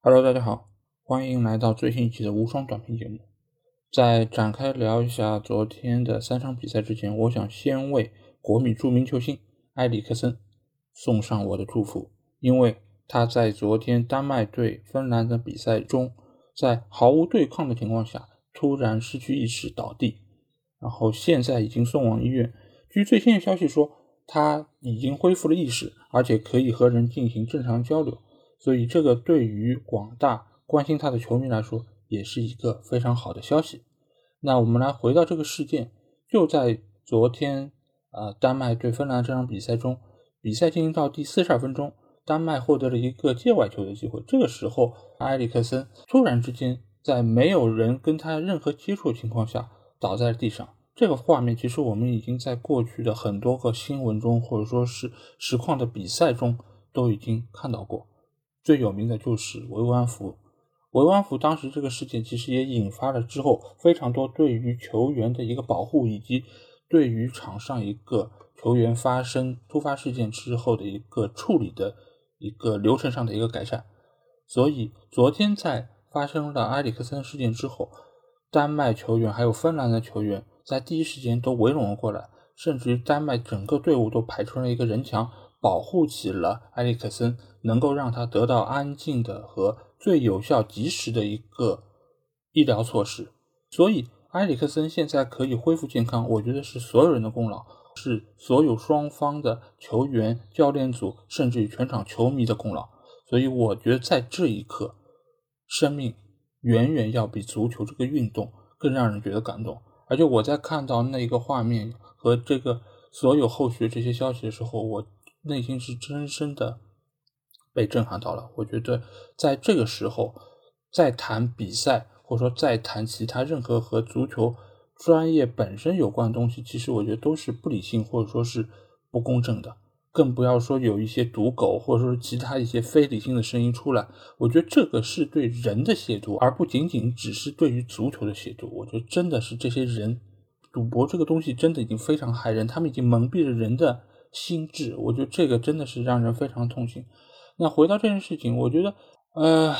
Hello，大家好，欢迎来到最新一期的无双短评节目。在展开聊一下昨天的三场比赛之前，我想先为国米著名球星埃里克森送上我的祝福，因为他在昨天丹麦对芬兰的比赛中，在毫无对抗的情况下突然失去意识倒地，然后现在已经送往医院。据最新的消息说，他已经恢复了意识，而且可以和人进行正常交流。所以，这个对于广大关心他的球迷来说，也是一个非常好的消息。那我们来回到这个事件，就在昨天，呃，丹麦对芬兰这场比赛中，比赛进行到第四十二分钟，丹麦获得了一个界外球的机会。这个时候，埃里克森突然之间在没有人跟他任何接触的情况下倒在了地上。这个画面其实我们已经在过去的很多个新闻中，或者说是实况的比赛中都已经看到过。最有名的就是维湾福，维湾福当时这个事件其实也引发了之后非常多对于球员的一个保护，以及对于场上一个球员发生突发事件之后的一个处理的一个流程上的一个改善。所以昨天在发生了埃里克森事件之后，丹麦球员还有芬兰的球员在第一时间都围拢了过来，甚至于丹麦整个队伍都排出了一个人墙。保护起了埃里克森，能够让他得到安静的和最有效、及时的一个医疗措施。所以，埃里克森现在可以恢复健康，我觉得是所有人的功劳，是所有双方的球员、教练组，甚至于全场球迷的功劳。所以，我觉得在这一刻，生命远远要比足球这个运动更让人觉得感动。而且，我在看到那个画面和这个所有后续这些消息的时候，我。内心是深深的被震撼到了。我觉得在这个时候再谈比赛，或者说再谈其他任何和足球专业本身有关的东西，其实我觉得都是不理性或者说是不公正的。更不要说有一些赌狗或者说其他一些非理性的声音出来。我觉得这个是对人的亵渎，而不仅仅只是对于足球的亵渎。我觉得真的是这些人赌博这个东西真的已经非常害人，他们已经蒙蔽了人的。心智，我觉得这个真的是让人非常痛心。那回到这件事情，我觉得，呃，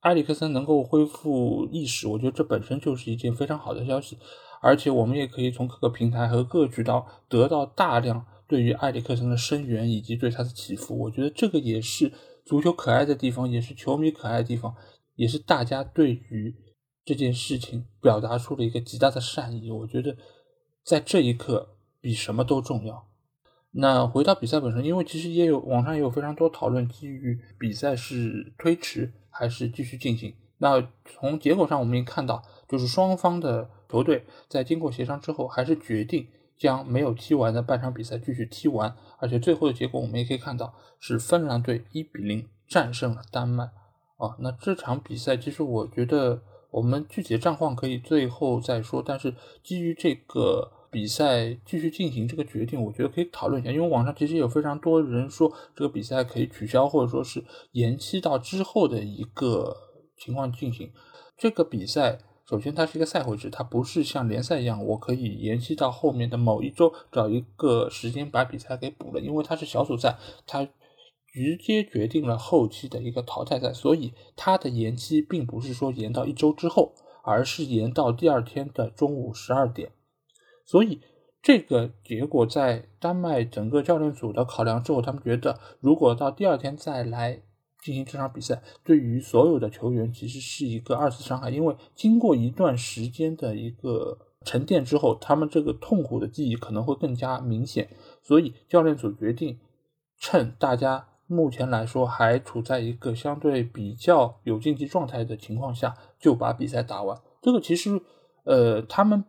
埃里克森能够恢复意识，我觉得这本身就是一件非常好的消息。而且我们也可以从各个平台和各渠道得到大量对于埃里克森的声援以及对他的祈福。我觉得这个也是足球可爱的地方，也是球迷可爱的地方，也是大家对于这件事情表达出了一个极大的善意。我觉得在这一刻比什么都重要。那回到比赛本身，因为其实也有网上也有非常多讨论，基于比赛是推迟还是继续进行。那从结果上，我们也看到，就是双方的球队在经过协商之后，还是决定将没有踢完的半场比赛继续踢完。而且最后的结果，我们也可以看到是芬兰队一比零战胜了丹麦。啊，那这场比赛其实我觉得我们具体的战况可以最后再说，但是基于这个。比赛继续进行这个决定，我觉得可以讨论一下，因为网上其实有非常多人说这个比赛可以取消，或者说是延期到之后的一个情况进行。这个比赛首先它是一个赛会制，它不是像联赛一样，我可以延期到后面的某一周找一个时间把比赛给补了，因为它是小组赛，它直接决定了后期的一个淘汰赛，所以它的延期并不是说延到一周之后，而是延到第二天的中午十二点。所以这个结果在丹麦整个教练组的考量之后，他们觉得如果到第二天再来进行这场比赛，对于所有的球员其实是一个二次伤害，因为经过一段时间的一个沉淀之后，他们这个痛苦的记忆可能会更加明显。所以教练组决定趁大家目前来说还处在一个相对比较有竞技状态的情况下，就把比赛打完。这个其实，呃，他们。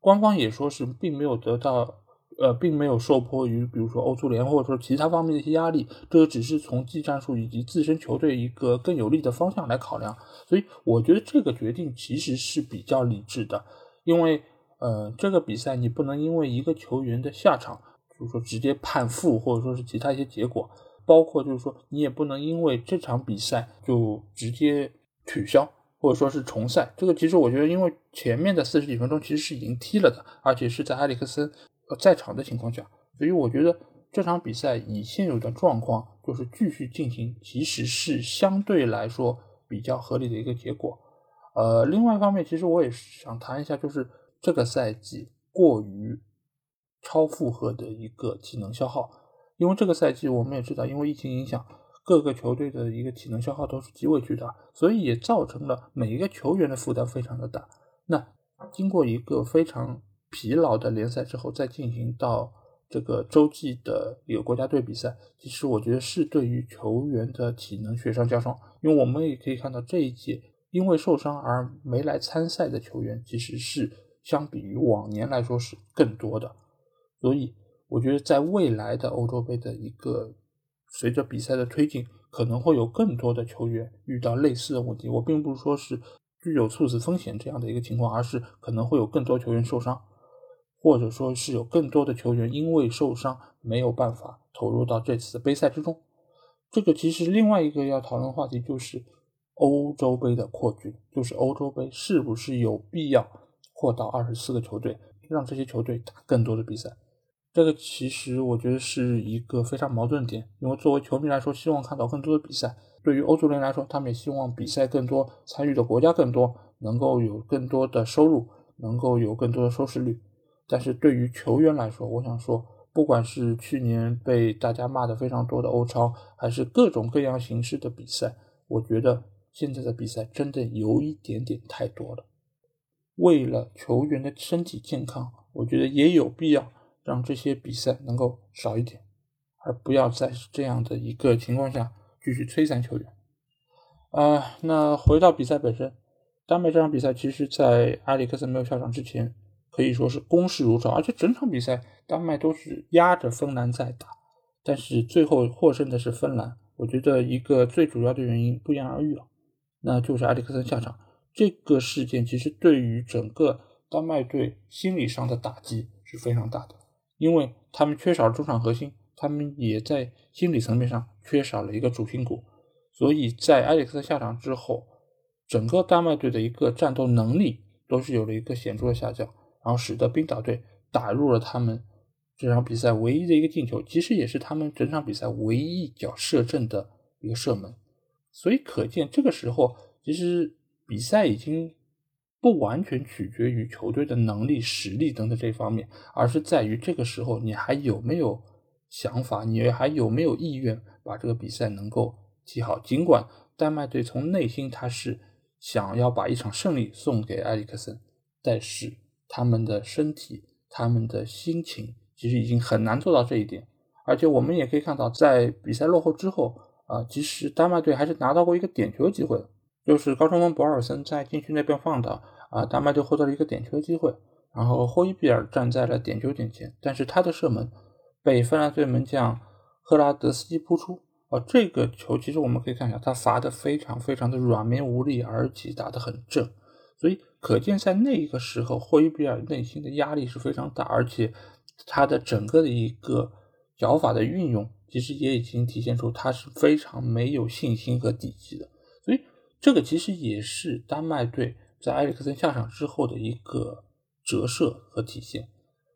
官方也说是并没有得到，呃，并没有受迫于比如说欧足联或者说其他方面的一些压力，这个只是从技战术以及自身球队一个更有利的方向来考量，所以我觉得这个决定其实是比较理智的，因为呃，这个比赛你不能因为一个球员的下场，就是说直接判负或者说是其他一些结果，包括就是说你也不能因为这场比赛就直接取消。或者说是重赛，这个其实我觉得，因为前面的四十几分钟其实是已经踢了的，而且是在埃里克森在场的情况下，所以我觉得这场比赛以现有的状况就是继续进行，其实是相对来说比较合理的一个结果。呃，另外一方面，其实我也想谈一下，就是这个赛季过于超负荷的一个体能消耗，因为这个赛季我们也知道，因为疫情影响，各个球队的一个体能消耗都是极为巨大，所以也造成了每一个球员的负担非常的大。那经过一个非常疲劳的联赛之后，再进行到这个洲际的一个国家队比赛，其实我觉得是对于球员的体能雪上加霜，因为我们也可以看到这一届因为受伤而没来参赛的球员，其实是相比于往年来说是更多的。所以，我觉得在未来的欧洲杯的一个随着比赛的推进，可能会有更多的球员遇到类似的问题。我并不是说是具有猝死风险这样的一个情况，而是可能会有更多球员受伤，或者说是有更多的球员因为受伤没有办法投入到这次的杯赛之中。这个其实另外一个要讨论话题就是欧洲杯的扩军，就是欧洲杯是不是有必要扩到二十四个球队，让这些球队打更多的比赛。这个其实我觉得是一个非常矛盾点，因为作为球迷来说，希望看到更多的比赛；对于欧足联来说，他们也希望比赛更多，参与的国家更多，能够有更多的收入，能够有更多的收视率。但是对于球员来说，我想说，不管是去年被大家骂的非常多的欧超，还是各种各样形式的比赛，我觉得现在的比赛真的有一点点太多了。为了球员的身体健康，我觉得也有必要。让这些比赛能够少一点，而不要在这样的一个情况下继续摧残球员。啊，那回到比赛本身，丹麦这场比赛其实，在埃里克森没有下场之前，可以说是攻势如潮，而且整场比赛丹麦都是压着芬兰在打。但是最后获胜的是芬兰，我觉得一个最主要的原因不言而喻了，那就是埃里克森下场这个事件，其实对于整个丹麦队心理上的打击是非常大的。因为他们缺少中场核心，他们也在心理层面上缺少了一个主心骨，所以在埃里克森下场之后，整个丹麦队的一个战斗能力都是有了一个显著的下降，然后使得冰岛队打入了他们这场比赛唯一的一个进球，其实也是他们整场比赛唯一一脚射正的一个射门，所以可见这个时候其实比赛已经。不完全取决于球队的能力、实力等等这方面，而是在于这个时候你还有没有想法，你还有没有意愿把这个比赛能够踢好。尽管丹麦队从内心他是想要把一场胜利送给埃里克森，但是他们的身体、他们的心情其实已经很难做到这一点。而且我们也可以看到，在比赛落后之后啊，其实丹麦队还是拿到过一个点球机会。就是高中锋博尔森在禁区那边放倒啊，丹麦队获得了一个点球的机会，然后霍伊比尔站在了点球点前，但是他的射门被芬兰队门将赫拉德斯基扑出啊，这个球其实我们可以看一下，他罚的非常非常的软绵无力，而且打得很正，所以可见在那一个时候霍伊比尔内心的压力是非常大，而且他的整个的一个脚法的运用，其实也已经体现出他是非常没有信心和底气的。这个其实也是丹麦队在埃里克森下场之后的一个折射和体现，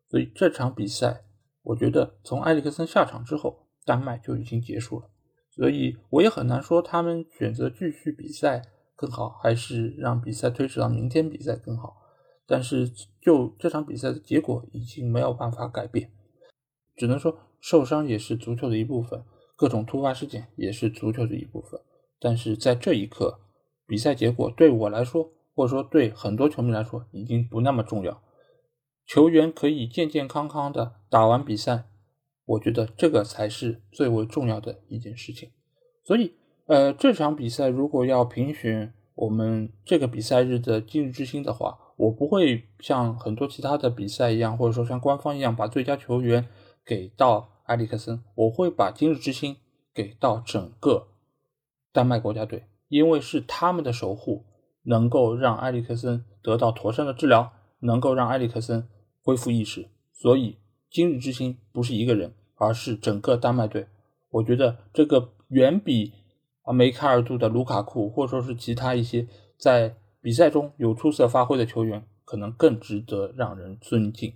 所以这场比赛，我觉得从埃里克森下场之后，丹麦就已经结束了。所以我也很难说他们选择继续比赛更好，还是让比赛推迟到明天比赛更好。但是就这场比赛的结果已经没有办法改变，只能说受伤也是足球的一部分，各种突发事件也是足球的一部分。但是在这一刻。比赛结果对我来说，或者说对很多球迷来说，已经不那么重要。球员可以健健康康的打完比赛，我觉得这个才是最为重要的一件事情。所以，呃，这场比赛如果要评选我们这个比赛日的今日之星的话，我不会像很多其他的比赛一样，或者说像官方一样把最佳球员给到埃里克森，我会把今日之星给到整个丹麦国家队。因为是他们的守护，能够让埃里克森得到妥善的治疗，能够让埃里克森恢复意识，所以今日之星不是一个人，而是整个丹麦队。我觉得这个远比啊梅开二度的卢卡库，或者说是其他一些在比赛中有出色发挥的球员，可能更值得让人尊敬。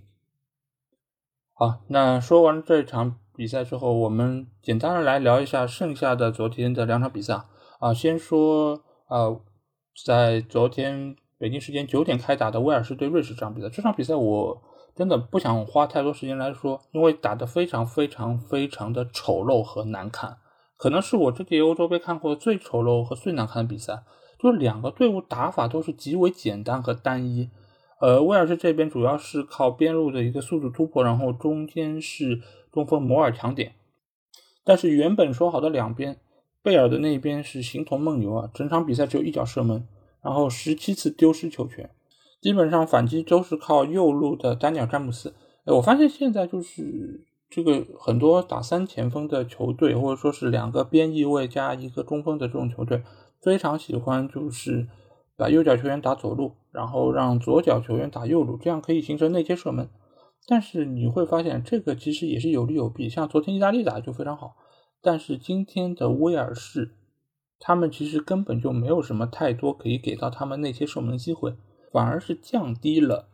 好，那说完这场比赛之后，我们简单的来聊一下剩下的昨天的两场比赛。啊，先说呃，在昨天北京时间九点开打的威尔士对瑞士这场比赛，这场比赛我真的不想花太多时间来说，因为打得非常非常非常的丑陋和难看，可能是我这届欧洲杯看过的最丑陋和最难看的比赛。就是两个队伍打法都是极为简单和单一，呃，威尔士这边主要是靠边路的一个速度突破，然后中间是中锋摩尔抢点，但是原本说好的两边。贝尔的那边是形同梦游啊，整场比赛只有一脚射门，然后十七次丢失球权，基本上反击都是靠右路的丹尼尔詹姆斯。哎，我发现现在就是这个很多打三前锋的球队，或者说是两个边翼位加一个中锋的这种球队，非常喜欢就是把右脚球员打左路，然后让左脚球员打右路，这样可以形成内切射门。但是你会发现这个其实也是有利有弊，像昨天意大利打的就非常好。但是今天的威尔士，他们其实根本就没有什么太多可以给到他们那些射门机会，反而是降低了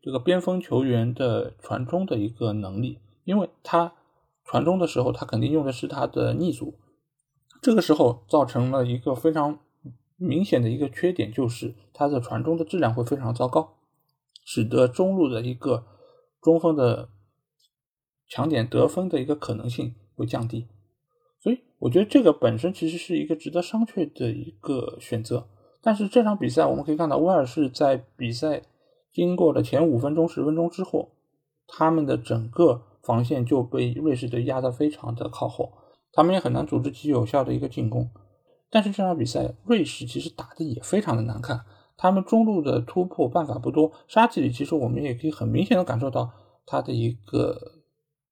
这个边锋球员的传中的一个能力，因为他传中的时候，他肯定用的是他的逆足，这个时候造成了一个非常明显的一个缺点，就是他的传中的质量会非常糟糕，使得中路的一个中锋的抢点得分的一个可能性会降低。我觉得这个本身其实是一个值得商榷的一个选择，但是这场比赛我们可以看到，威尔士在比赛经过了前五分钟、十分钟之后，他们的整个防线就被瑞士队压得非常的靠后，他们也很难组织起有效的一个进攻。但是这场比赛瑞士其实打的也非常的难看，他们中路的突破办法不多，沙奇里其实我们也可以很明显的感受到他的一个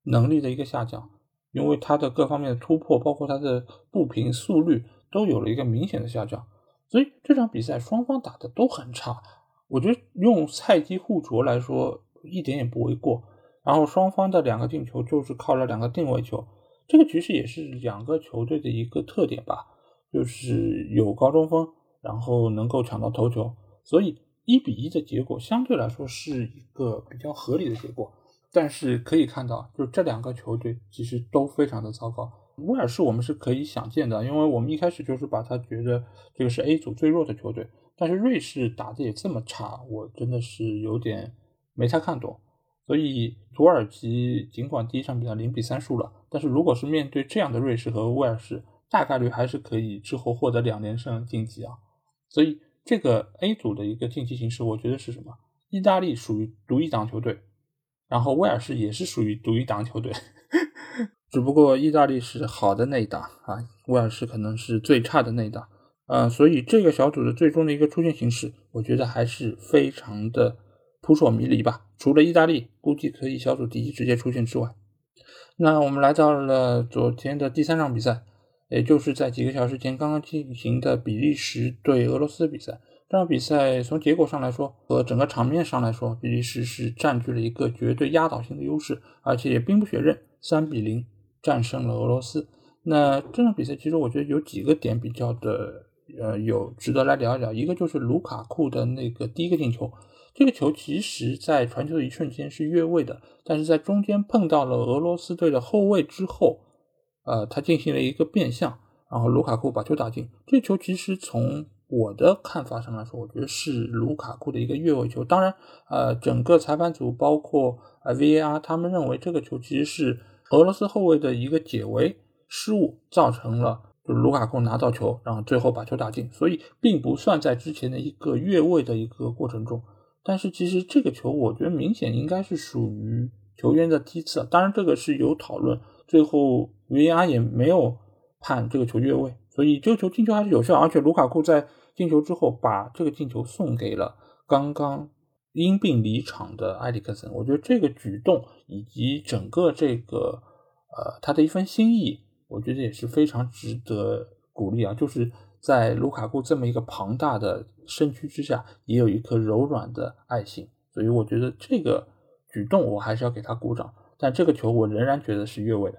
能力的一个下降。因为他的各方面的突破，包括他的步频速率，都有了一个明显的下降，所以这场比赛双方打的都很差。我觉得用菜鸡互啄来说一点也不为过。然后双方的两个进球就是靠了两个定位球，这个其实也是两个球队的一个特点吧，就是有高中锋，然后能够抢到头球，所以一比一的结果相对来说是一个比较合理的结果。但是可以看到，就这两个球队其实都非常的糟糕。威尔士我们是可以想见的，因为我们一开始就是把他觉得这个是 A 组最弱的球队。但是瑞士打的也这么差，我真的是有点没太看懂。所以土耳其尽管第一场比赛零比三输了，但是如果是面对这样的瑞士和威尔士，大概率还是可以之后获得两连胜晋级啊。所以这个 A 组的一个晋级形势，我觉得是什么？意大利属于独一档球队。然后威尔士也是属于独一档球队，只不过意大利是好的那一档啊，威尔士可能是最差的那一档，呃，所以这个小组的最终的一个出线形势，我觉得还是非常的扑朔迷离吧。除了意大利估计可以小组第一直接出线之外，那我们来到了昨天的第三场比赛，也就是在几个小时前刚刚进行的比利时对俄罗斯的比赛。这场比赛从结果上来说和整个场面上来说，比利时是占据了一个绝对压倒性的优势，而且也兵不血刃，三比零战胜了俄罗斯。那这场比赛其实我觉得有几个点比较的呃有值得来聊一聊，一个就是卢卡库的那个第一个进球，这个球其实在传球的一瞬间是越位的，但是在中间碰到了俄罗斯队的后卫之后，呃，他进行了一个变向，然后卢卡库把球打进。这球其实从我的看法上来说，我觉得是卢卡库的一个越位球。当然，呃，整个裁判组包括呃 VAR，他们认为这个球其实是俄罗斯后卫的一个解围失误造成了，就是卢卡库拿到球，然后最后把球打进，所以并不算在之前的一个越位的一个过程中。但是其实这个球，我觉得明显应该是属于球员的踢刺。当然，这个是有讨论，最后 VAR 也没有判这个球越位，所以这个球进球还是有效，而且卢卡库在。进球之后，把这个进球送给了刚刚因病离场的埃里克森。我觉得这个举动以及整个这个呃他的一份心意，我觉得也是非常值得鼓励啊。就是在卢卡库这么一个庞大的身躯之下，也有一颗柔软的爱心。所以我觉得这个举动我还是要给他鼓掌。但这个球我仍然觉得是越位的。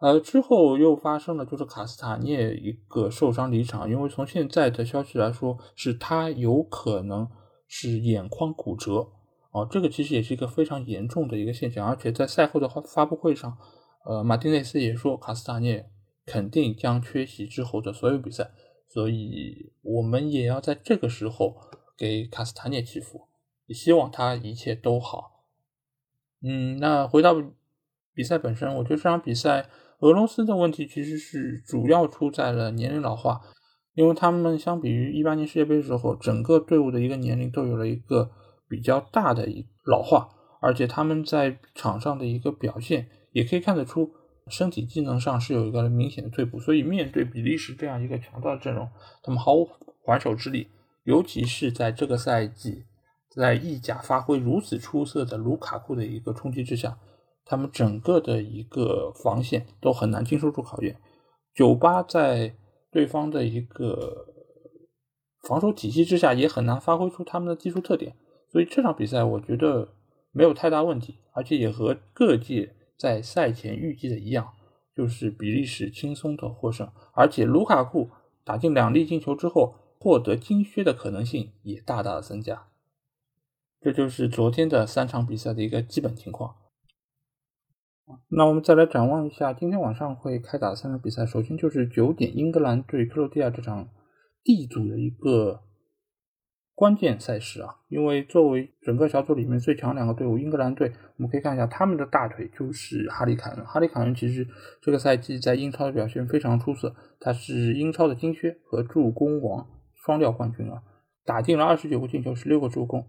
呃，之后又发生了，就是卡斯塔涅一个受伤离场，因为从现在的消息来说，是他有可能是眼眶骨折，哦，这个其实也是一个非常严重的一个现象，而且在赛后的发发布会上，呃，马丁内斯也说卡斯塔涅肯定将缺席之后的所有比赛，所以我们也要在这个时候给卡斯塔涅祈福，也希望他一切都好。嗯，那回到比赛本身，我觉得这场比赛俄罗斯的问题其实是主要出在了年龄老化，因为他们相比于一八年世界杯的时候，整个队伍的一个年龄都有了一个比较大的一老化，而且他们在场上的一个表现也可以看得出。身体机能上是有一个明显的退步，所以面对比利时这样一个强大的阵容，他们毫无还手之力。尤其是在这个赛季，在意甲发挥如此出色的卢卡库的一个冲击之下，他们整个的一个防线都很难经受住考验。九八在对方的一个防守体系之下，也很难发挥出他们的技术特点。所以这场比赛我觉得没有太大问题，而且也和各界。在赛前预计的一样，就是比利时轻松的获胜，而且卢卡库打进两粒进球之后，获得金靴的可能性也大大的增加。这就是昨天的三场比赛的一个基本情况。那我们再来展望一下今天晚上会开打的三场比赛，首先就是九点英格兰对克罗地亚这场 D 组的一个。关键赛事啊，因为作为整个小组里面最强两个队伍，英格兰队，我们可以看一下他们的大腿就是哈里凯恩。哈里凯恩其实这个赛季在英超的表现非常出色，他是英超的金靴和助攻王双料冠军啊，打进了二十九个进球，十六个助攻。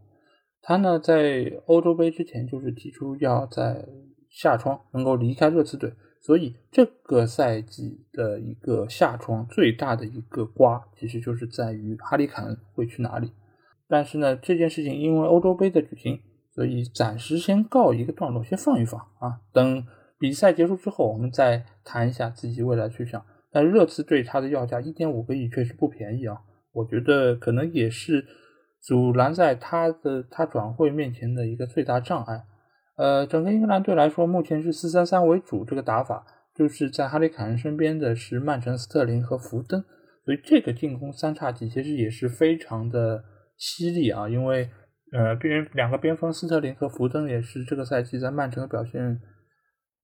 他呢在欧洲杯之前就是提出要在夏窗能够离开热刺队，所以这个赛季的一个夏窗最大的一个瓜，其实就是在于哈里凯恩会去哪里。但是呢，这件事情因为欧洲杯的举行，所以暂时先告一个段落，先放一放啊。等比赛结束之后，我们再谈一下自己未来去向。但热刺对他的要价一点五个亿确实不便宜啊，我觉得可能也是阻拦在他的他转会面前的一个最大障碍。呃，整个英格兰队来说，目前是四三三为主这个打法，就是在哈里凯恩身边的是曼城、斯特林和福登，所以这个进攻三叉戟其实也是非常的。犀利啊！因为呃，边两个边锋斯特林和福登也是这个赛季在曼城的表现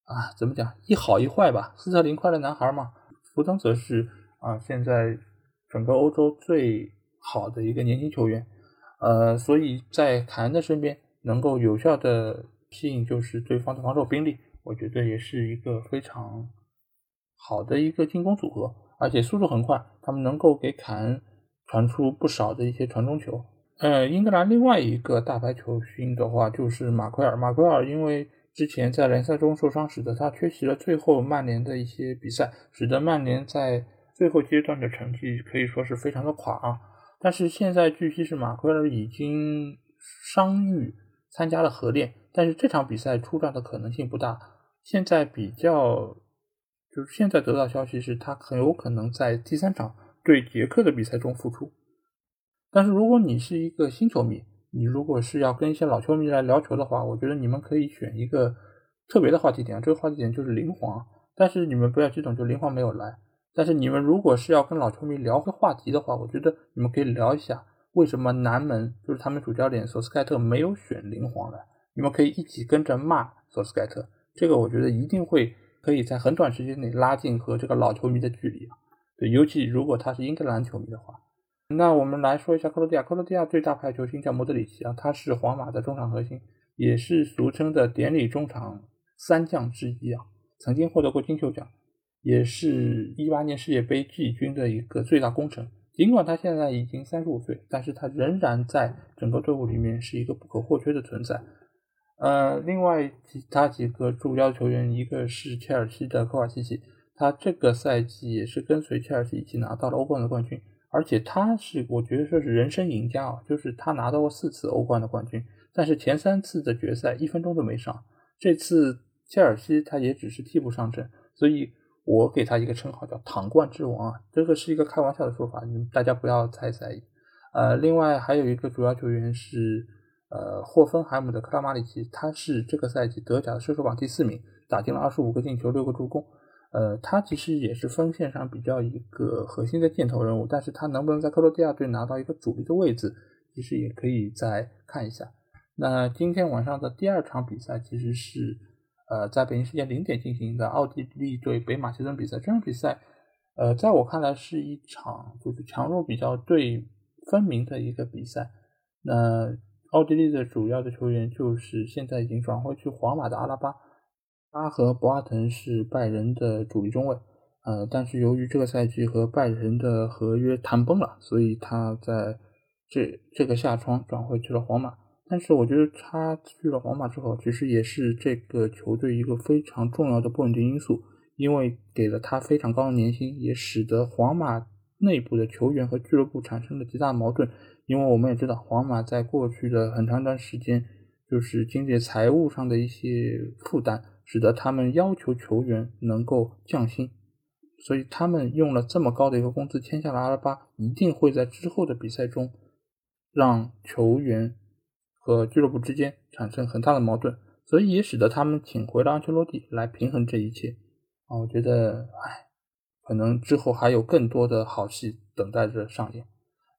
啊，怎么讲一好一坏吧？斯特林快乐男孩嘛，福登则是啊，现在整个欧洲最好的一个年轻球员。呃，所以在凯恩的身边能够有效的吸引就是对方的防守兵力，我觉得也是一个非常好的一个进攻组合，而且速度很快，他们能够给凯恩。传出不少的一些传中球。呃，英格兰另外一个大牌球星的话就是马奎尔。马奎尔因为之前在联赛中受伤，使得他缺席了最后曼联的一些比赛，使得曼联在最后阶段的成绩可以说是非常的垮啊。但是现在据悉是马奎尔已经伤愈参加了合练，但是这场比赛出战的可能性不大。现在比较就是现在得到消息是他很有可能在第三场。对捷克的比赛中复出，但是如果你是一个新球迷，你如果是要跟一些老球迷来聊球的话，我觉得你们可以选一个特别的话题点，这个话题点就是林皇。但是你们不要激动，就林皇没有来。但是你们如果是要跟老球迷聊个话题的话，我觉得你们可以聊一下为什么南门就是他们主教练索斯盖特没有选林皇来，你们可以一起跟着骂索斯盖特，这个我觉得一定会可以在很短时间内拉近和这个老球迷的距离啊。对，尤其如果他是英格兰球迷的话，那我们来说一下克罗地亚。克罗地亚最大牌球星叫莫德里奇啊，他是皇马的中场核心，也是俗称的典礼中场三将之一啊。曾经获得过金球奖，也是一八年世界杯季军的一个最大功臣。尽管他现在已经三十五岁，但是他仍然在整个队伍里面是一个不可或缺的存在。呃，另外其他几个主要球员，一个是切尔西的科瓦西奇。他这个赛季也是跟随切尔西一起拿到了欧冠的冠军，而且他是我觉得说是人生赢家啊，就是他拿到过四次欧冠的冠军，但是前三次的决赛一分钟都没上，这次切尔西他也只是替补上阵，所以我给他一个称号叫“躺冠之王”啊，这个是一个开玩笑的说法，你们大家不要太在意。呃，另外还有一个主要球员是呃霍芬海姆的克拉马里奇，他是这个赛季德甲的射手榜第四名，打进了二十五个进球，六个助攻。呃，他其实也是锋线上比较一个核心的箭头人物，但是他能不能在克罗地亚队拿到一个主力的位置，其实也可以再看一下。那今天晚上的第二场比赛其实是呃在北京时间零点进行的奥地利对北马其顿比赛。这场比赛，呃，在我看来是一场就是强弱比较对分明的一个比赛。那奥地利的主要的球员就是现在已经转会去皇马的阿拉巴，他和博阿滕是拜仁的主力中卫。呃，但是由于这个赛季和拜仁的合约谈崩了，所以他在这这个夏窗转会去了皇马。但是我觉得他去了皇马之后，其实也是这个球队一个非常重要的不稳定因素，因为给了他非常高的年薪，也使得皇马内部的球员和俱乐部产生了极大矛盾。因为我们也知道，皇马在过去的很长一段时间，就是经历财务上的一些负担，使得他们要求球员能够降薪。所以他们用了这么高的一个工资签下了阿拉巴，一定会在之后的比赛中让球员和俱乐部之间产生很大的矛盾，所以也使得他们请回了安切洛蒂来平衡这一切。啊，我觉得，哎，可能之后还有更多的好戏等待着上演。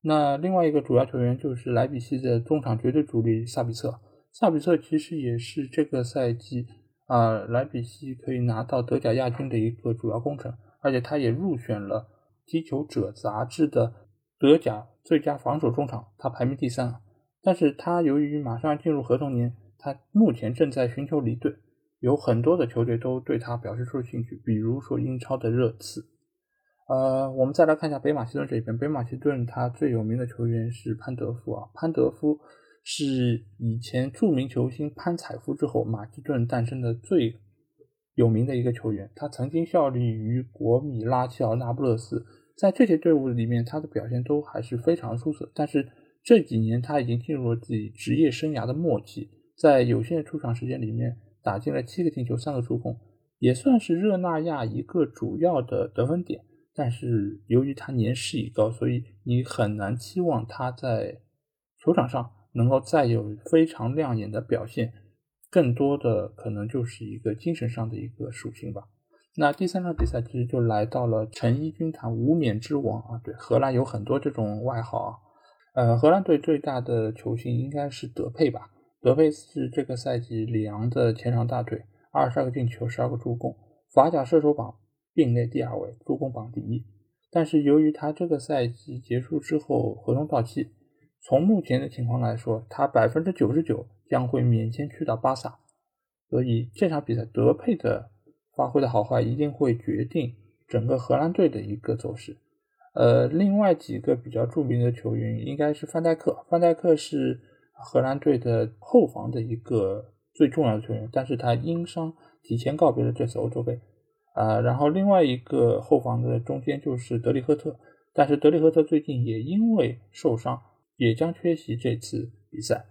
那另外一个主要球员就是莱比锡的中场绝对主力萨比策，萨比策其实也是这个赛季啊莱比锡可以拿到德甲亚军的一个主要功臣。而且他也入选了《踢球者》杂志的德甲最佳防守中场，他排名第三。但是他由于马上进入合同年，他目前正在寻求离队，有很多的球队都对他表示出了兴趣，比如说英超的热刺。呃，我们再来看一下北马其顿这边，北马其顿他最有名的球员是潘德夫啊，潘德夫是以前著名球星潘采夫之后，马其顿诞生的最。有名的一个球员，他曾经效力于国米、拉齐奥、那不勒斯，在这些队伍里面，他的表现都还是非常出色。但是这几年他已经进入了自己职业生涯的末期，在有限的出场时间里面，打进了七个进球、三个助攻，也算是热那亚一个主要的得分点。但是由于他年事已高，所以你很难期望他在球场上能够再有非常亮眼的表现。更多的可能就是一个精神上的一个属性吧。那第三场比赛其实就来到了成衣军团无冕之王啊，对，荷兰有很多这种外号啊。呃，荷兰队最大的球星应该是德佩吧？德佩是这个赛季里昂的前场大腿，二十二个进球，十二个助攻，法甲射手榜并列第二位，助攻榜第一。但是由于他这个赛季结束之后合同到期，从目前的情况来说，他百分之九十九。将会免签去到巴萨，所以这场比赛德佩的发挥的好坏一定会决定整个荷兰队的一个走势。呃，另外几个比较著名的球员应该是范戴克，范戴克是荷兰队的后防的一个最重要的球员，但是他因伤提前告别了这次欧洲杯。啊，然后另外一个后防的中间就是德里赫特，但是德里赫特最近也因为受伤，也将缺席这次比赛。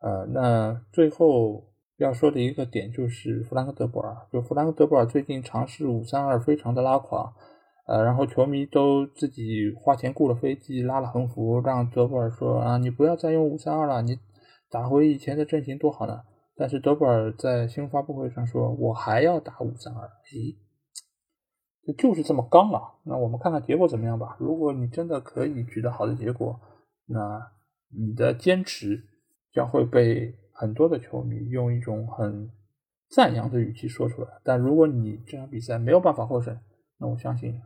呃，那最后要说的一个点就是弗兰克德博尔，就弗兰克德博尔最近尝试五三二，非常的拉垮，呃，然后球迷都自己花钱雇了飞机，拉了横幅，让德博尔说啊，你不要再用五三二了，你打回以前的阵型多好呢。但是德布尔在新闻发布会上说，我还要打五三二，诶，就是这么刚啊。那我们看看结果怎么样吧。如果你真的可以取得好的结果，那你的坚持。将会被很多的球迷用一种很赞扬的语气说出来。但如果你这场比赛没有办法获胜，那我相信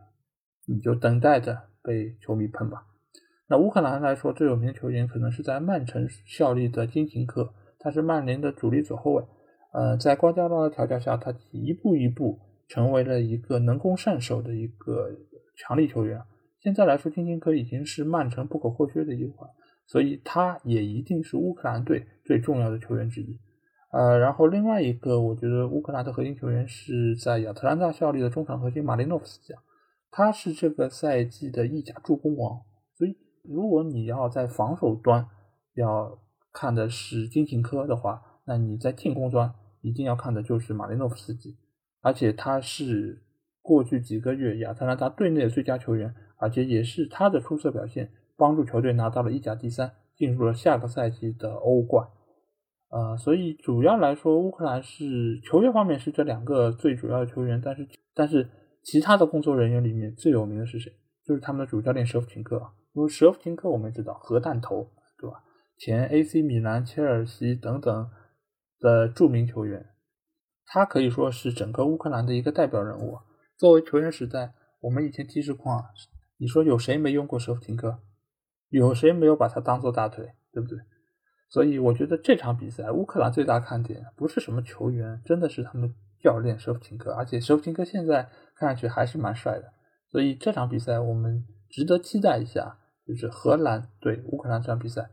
你就等待着被球迷喷吧。那乌克兰来说，最有名的球员可能是在曼城效力的金琴科，他是曼联的主力左后卫。呃，在瓜迪奥拉的调教下，他一步一步成为了一个能攻善守的一个强力球员。现在来说，金琴科已经是曼城不可或缺的一环。所以他也一定是乌克兰队最重要的球员之一，呃，然后另外一个，我觉得乌克兰的核心球员是在亚特兰大效力的中场核心马林诺夫斯基，他是这个赛季的意甲助攻王。所以，如果你要在防守端要看的是金琴科的话，那你在进攻端一定要看的就是马林诺夫斯基，而且他是过去几个月亚特兰大队内的最佳球员，而且也是他的出色表现。帮助球队拿到了意甲第三，进入了下个赛季的欧冠。呃，所以主要来说，乌克兰是球员方面是这两个最主要的球员，但是但是其他的工作人员里面最有名的是谁？就是他们的主教练舍甫琴科。因为舍甫琴科我们知道核弹头，对吧？前 AC 米兰、切尔西等等的著名球员，他可以说是整个乌克兰的一个代表人物。作为球员时代。我们以前踢实况，你说有谁没用过舍甫琴科？有谁没有把他当做大腿？对不对？所以我觉得这场比赛乌克兰最大看点不是什么球员，真的是他们教练舍甫琴科，而且舍甫琴科现在看上去还是蛮帅的。所以这场比赛我们值得期待一下，就是荷兰对乌克兰这场比赛。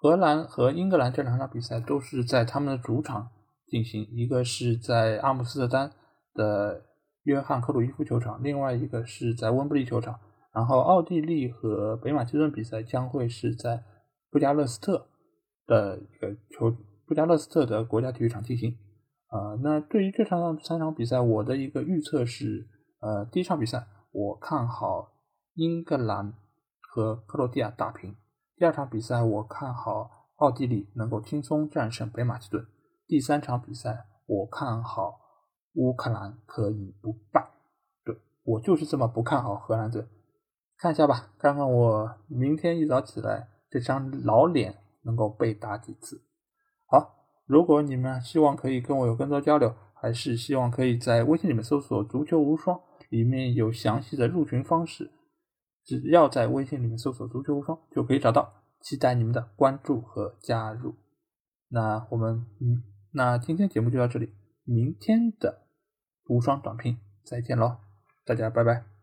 荷兰和英格兰这两场比赛都是在他们的主场进行，一个是在阿姆斯特丹的约翰克鲁伊夫球场，另外一个是在温布利球场。然后奥地利和北马其顿比赛将会是在布加勒斯特的一个球布加勒斯特的国家体育场进行。呃，那对于这场三场比赛，我的一个预测是，呃，第一场比赛我看好英格兰和克罗地亚打平。第二场比赛，我看好奥地利能够轻松战胜北马其顿。第三场比赛，我看好乌克兰可以不败。对我就是这么不看好荷兰队。看一下吧，看看我明天一早起来这张老脸能够被打几次。好，如果你们希望可以跟我有更多交流，还是希望可以在微信里面搜索“足球无双”，里面有详细的入群方式。只要在微信里面搜索“足球无双”就可以找到，期待你们的关注和加入。那我们，嗯，那今天节目就到这里，明天的无双短评再见喽，大家拜拜。